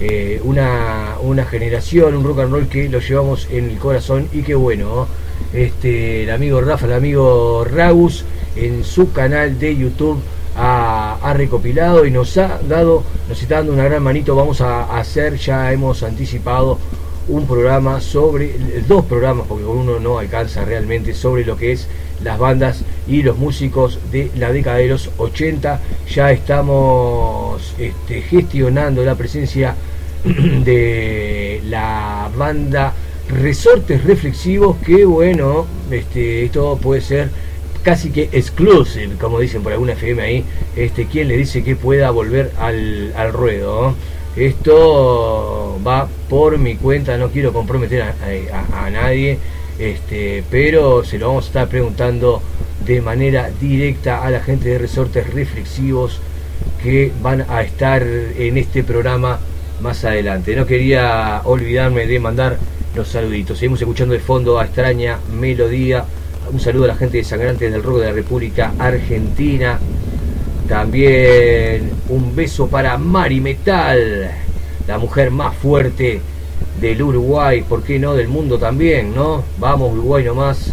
Eh, una, una generación, un rock and roll que lo llevamos en el corazón y qué bueno, este, el amigo Rafa, el amigo Ragus en su canal de YouTube ha, ha, recopilado y nos ha dado, nos está dando una gran manito, vamos a hacer, ya hemos anticipado un programa sobre, dos programas, porque uno no alcanza realmente, sobre lo que es las bandas y los músicos de la década de los 80. Ya estamos este, gestionando la presencia de la banda Resortes Reflexivos, que bueno, este, esto puede ser casi que exclusive, como dicen por alguna FM ahí, este, quien le dice que pueda volver al, al ruedo. Esto va por mi cuenta, no quiero comprometer a, nadie, este, pero se lo vamos a estar preguntando de manera directa a la gente de resortes reflexivos que van a estar en este programa más adelante. No quería olvidarme de mandar los saluditos. Seguimos escuchando de fondo a extraña melodía. Un saludo a la gente de Sangrantes del Rock de la República Argentina. También un beso para Mari Metal, la mujer más fuerte del Uruguay, ¿por qué no? Del mundo también, ¿no? Vamos Uruguay nomás,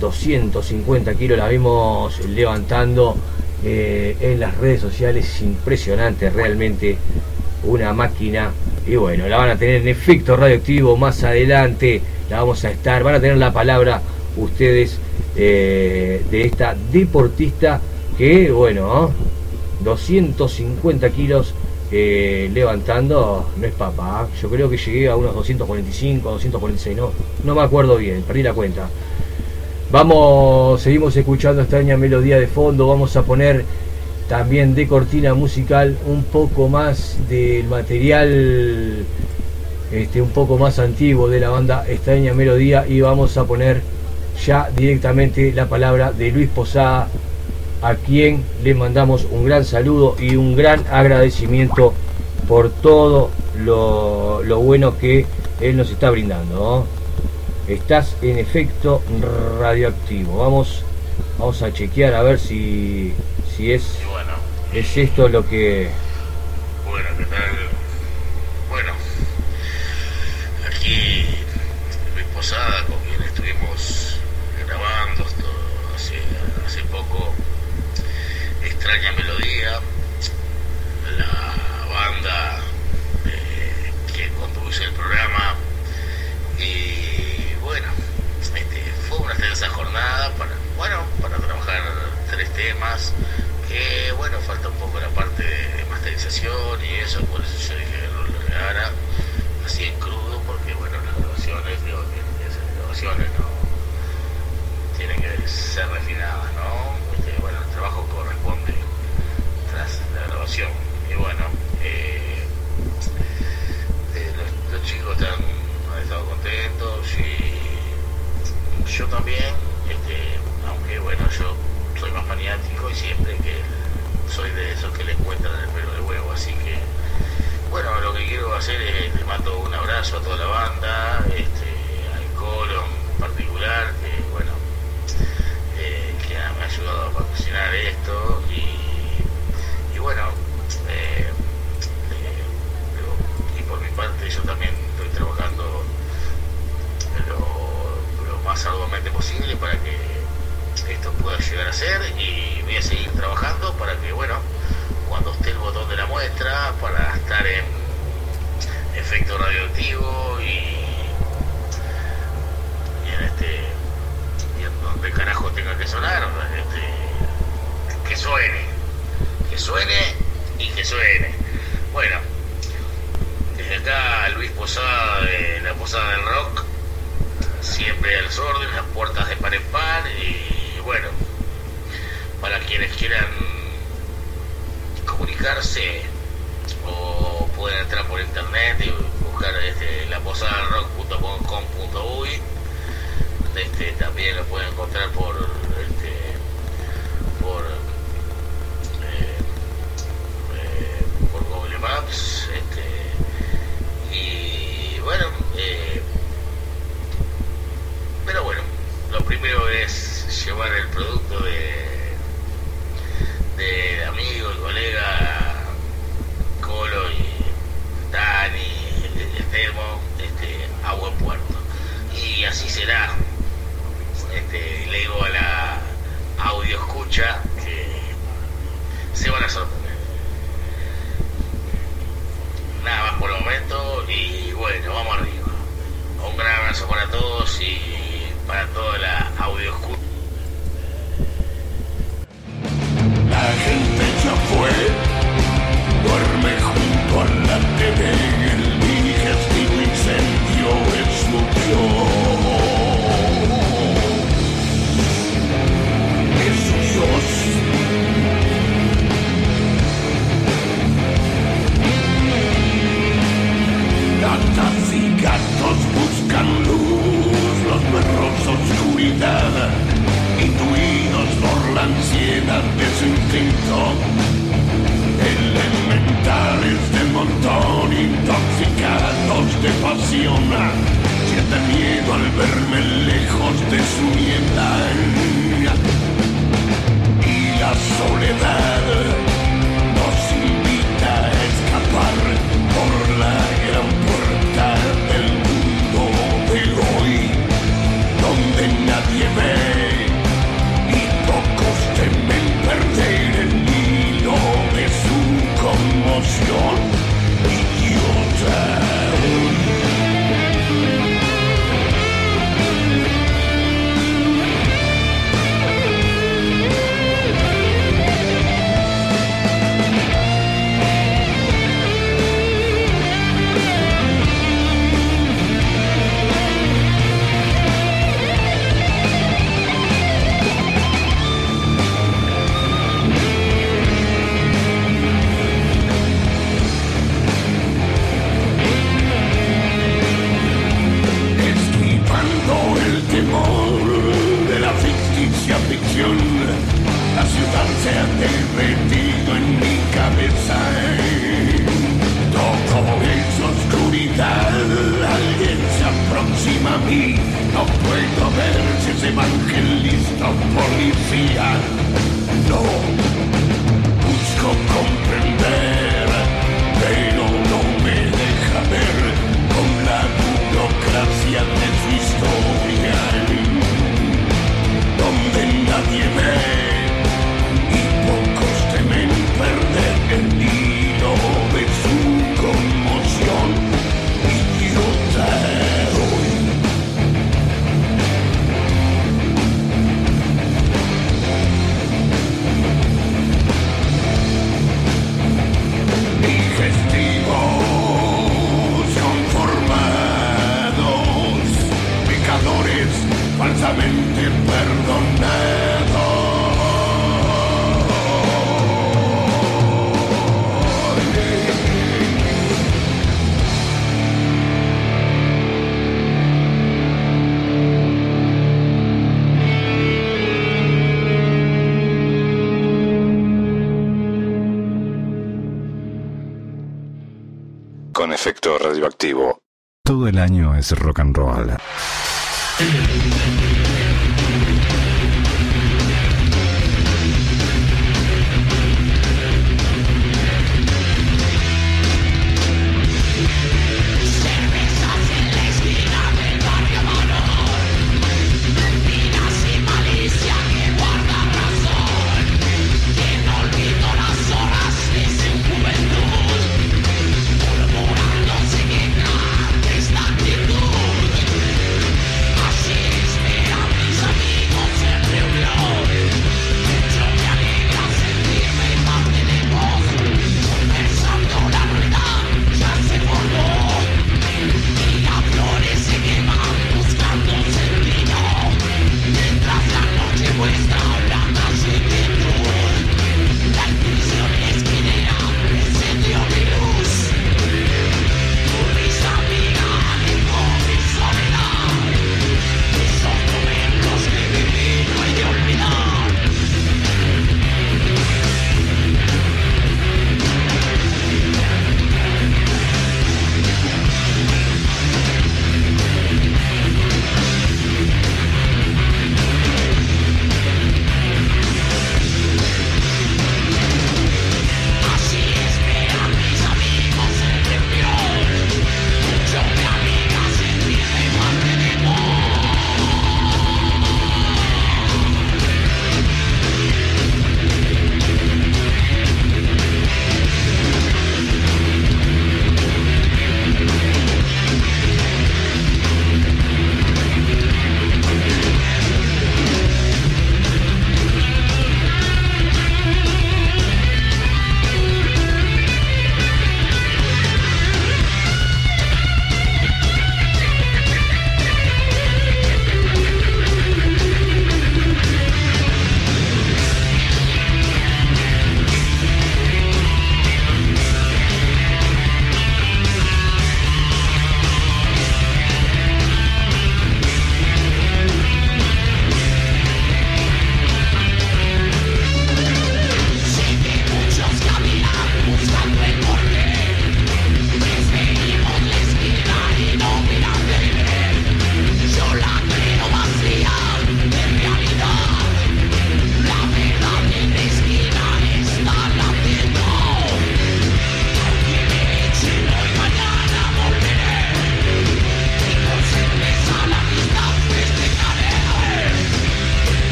250 kilos la vimos levantando eh, en las redes sociales, impresionante realmente, una máquina. Y bueno, la van a tener en efecto radioactivo más adelante, la vamos a estar, van a tener la palabra ustedes eh, de esta deportista que bueno, 250 kilos eh, levantando, no es papá, yo creo que llegué a unos 245, 246, no, no me acuerdo bien, perdí la cuenta. Vamos, seguimos escuchando extraña melodía de fondo, vamos a poner también de cortina musical un poco más del material este, un poco más antiguo de la banda Extraña Melodía y vamos a poner ya directamente la palabra de Luis Posada a quien le mandamos un gran saludo y un gran agradecimiento por todo lo, bueno que él nos está brindando. Estás en efecto radioactivo. Vamos, vamos a chequear a ver si, si es, es esto lo que... Bueno, ¿qué tal? Bueno, aquí Luis Posada, con quien estuvimos grabando hace, hace poco extraña melodía, la banda eh, que conduce el programa y bueno, este, fue una extensa jornada para, bueno, para trabajar tres temas que bueno, falta un poco la parte de, masterización y eso, por eso yo dije que lo regara así en crudo porque bueno, las grabaciones, digo, que ser grabaciones, no tienen que ser refinadas, ¿no? Este, bueno, el trabajo corresponde tras la grabación. Y bueno, eh, eh, los, chicos han estado contentos y yo también, este, aunque bueno, yo soy más maniático y siempre que soy de esos que le encuentran el pelo de huevo, así que bueno, lo que quiero hacer es le mando un abrazo a toda la banda, este, al coro en particular, que bueno, eh, que me ha ayudado a patrocinar esto y, bueno, eh, eh, y por mi parte yo también estoy trabajando lo, más arduamente posible para que esto pueda llegar a ser y voy a seguir trabajando para que, bueno, cuando esté el botón de la muestra, para estar en, efecto radioactivo y, y en este y en donde carajo tenga que sonar, este, que suene, que suene y que suene. Bueno, desde acá Luis Posada de la Posada del Rock, siempre a las órdenes, las puertas de par en par y bueno, para quienes quieran comunicarse o pueden entrar por internet y buscar este, la posada rock.com.uy este, también lo pueden encontrar por eh, eh, por Google Maps este, y bueno eh, pero bueno lo primero es llevar el producto de de amigo y colega Colo y Dani, el, el termo, este, a buen puerto. Y así será. Este, le digo a la audio escucha que se van a sorprender. Nada más por el momento y bueno, vamos arriba. Un gran abrazo para todos y para toda la radioactivo. Todo el año es rock and roll.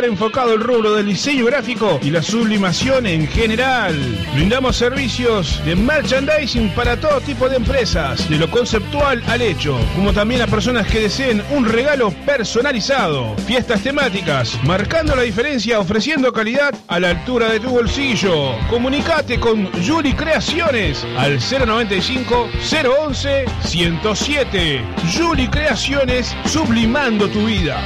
enfocado al rubro del diseño gráfico y la sublimación en general. Brindamos servicios de merchandising para todo tipo de empresas, de lo conceptual al hecho, como también a personas que deseen un regalo personalizado. Fiestas temáticas, marcando la diferencia ofreciendo calidad a la altura de tu bolsillo. Comunicate con Juli Creaciones al 095 011 107. Juli Creaciones, sublimando tu vida.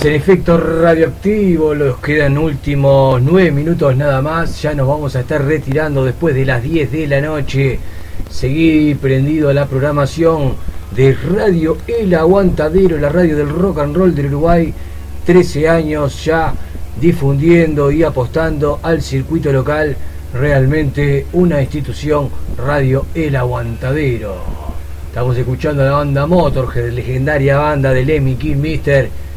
En efecto radioactivo, los quedan últimos nueve minutos nada más, ya nos vamos a estar retirando después de las 10 de la noche. Seguí prendido a la programación de Radio El Aguantadero, la radio del rock and roll del Uruguay, 13 años ya difundiendo y apostando al circuito local, realmente una institución, Radio El Aguantadero. Estamos escuchando a la banda Motorhead, legendaria banda de Lemmy Mister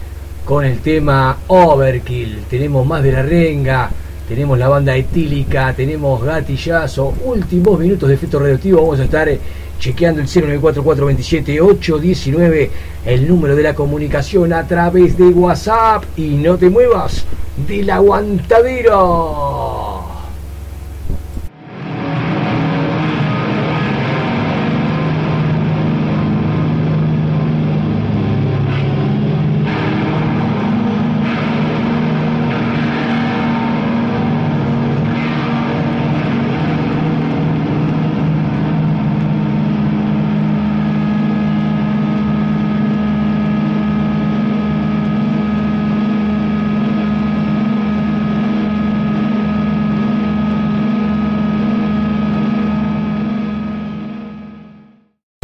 con el tema Overkill. Tenemos más de la renga, tenemos la banda etílica, tenemos gatillazo. Últimos minutos de efecto radioactivo. Vamos a estar eh, chequeando el 094427819, el número de la comunicación a través de WhatsApp. Y no te muevas del aguantadero.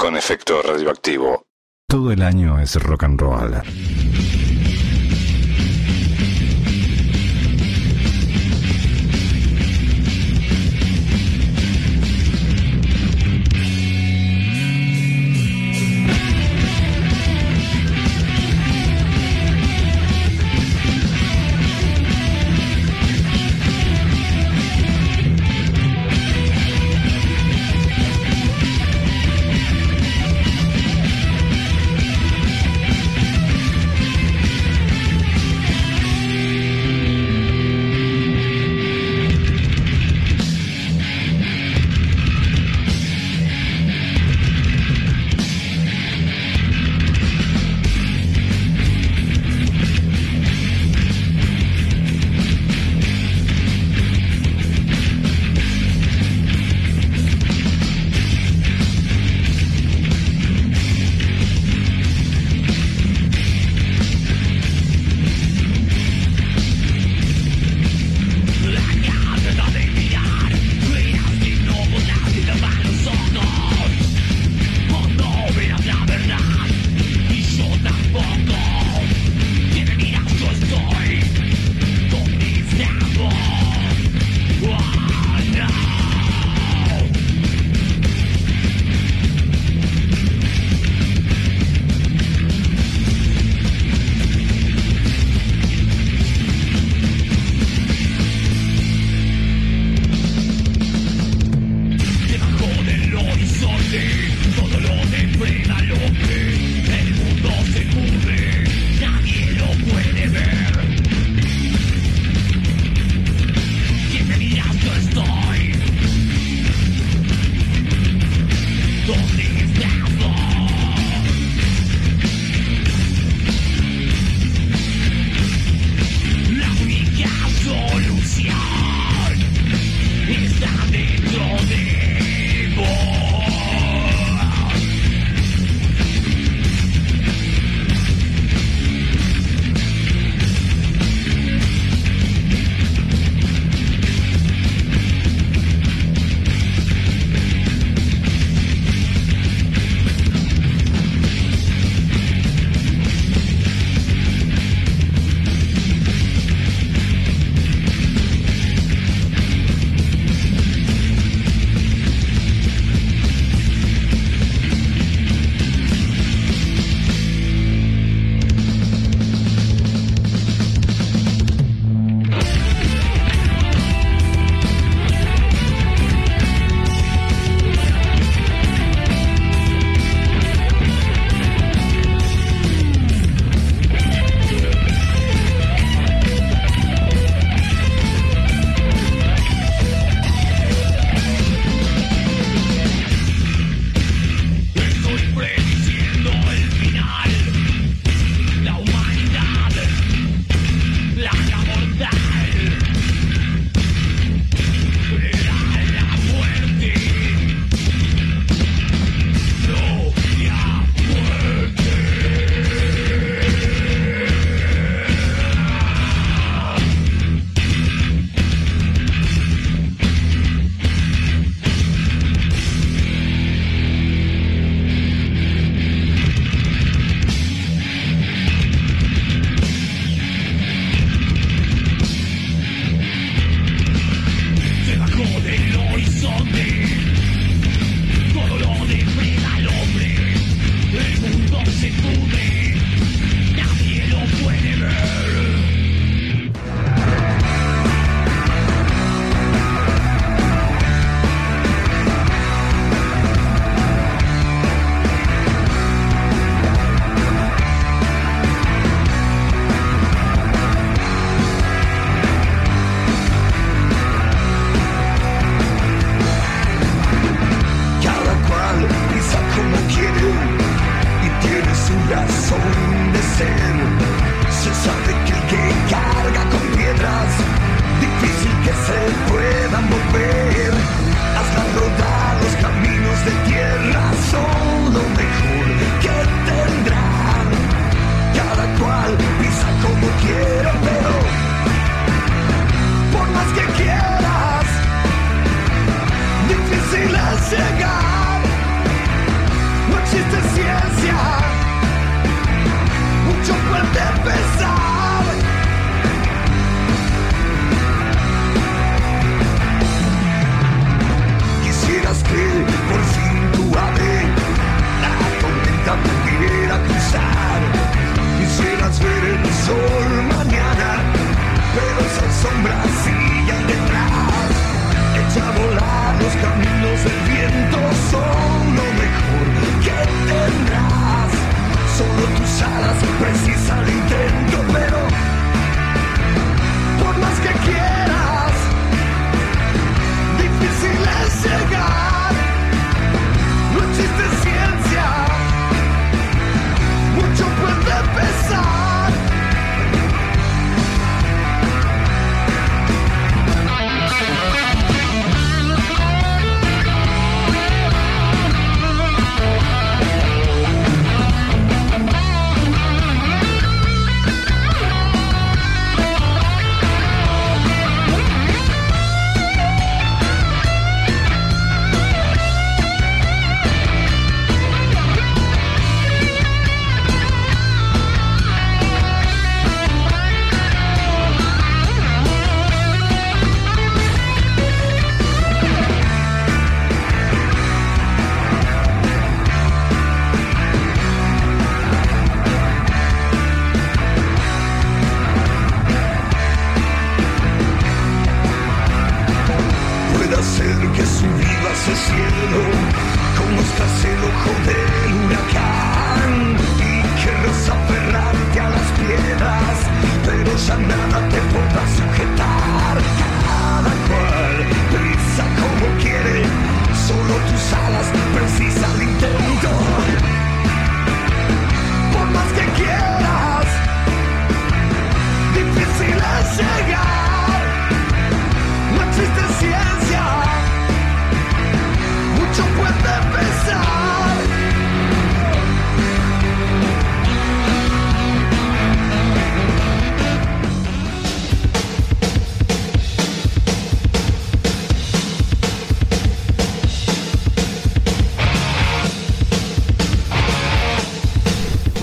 Con efecto radioactivo. Todo el año es rock and roll.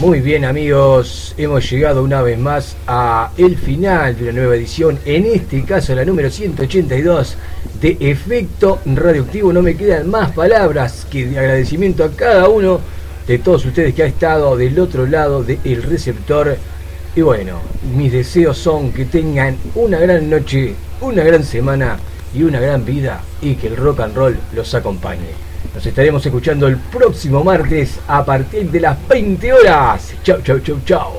Muy bien amigos, hemos llegado una vez más a el final de una nueva edición, en este caso la número 182 de Efecto Radioactivo. No me quedan más palabras que de agradecimiento a cada uno de todos ustedes que ha estado del otro lado del receptor. Y bueno, mis deseos son que tengan una gran noche, una gran semana y una gran vida y que el rock and roll los acompañe. Nos estaremos escuchando el próximo martes a partir de las 20 horas. Chau, chau, chau, chau.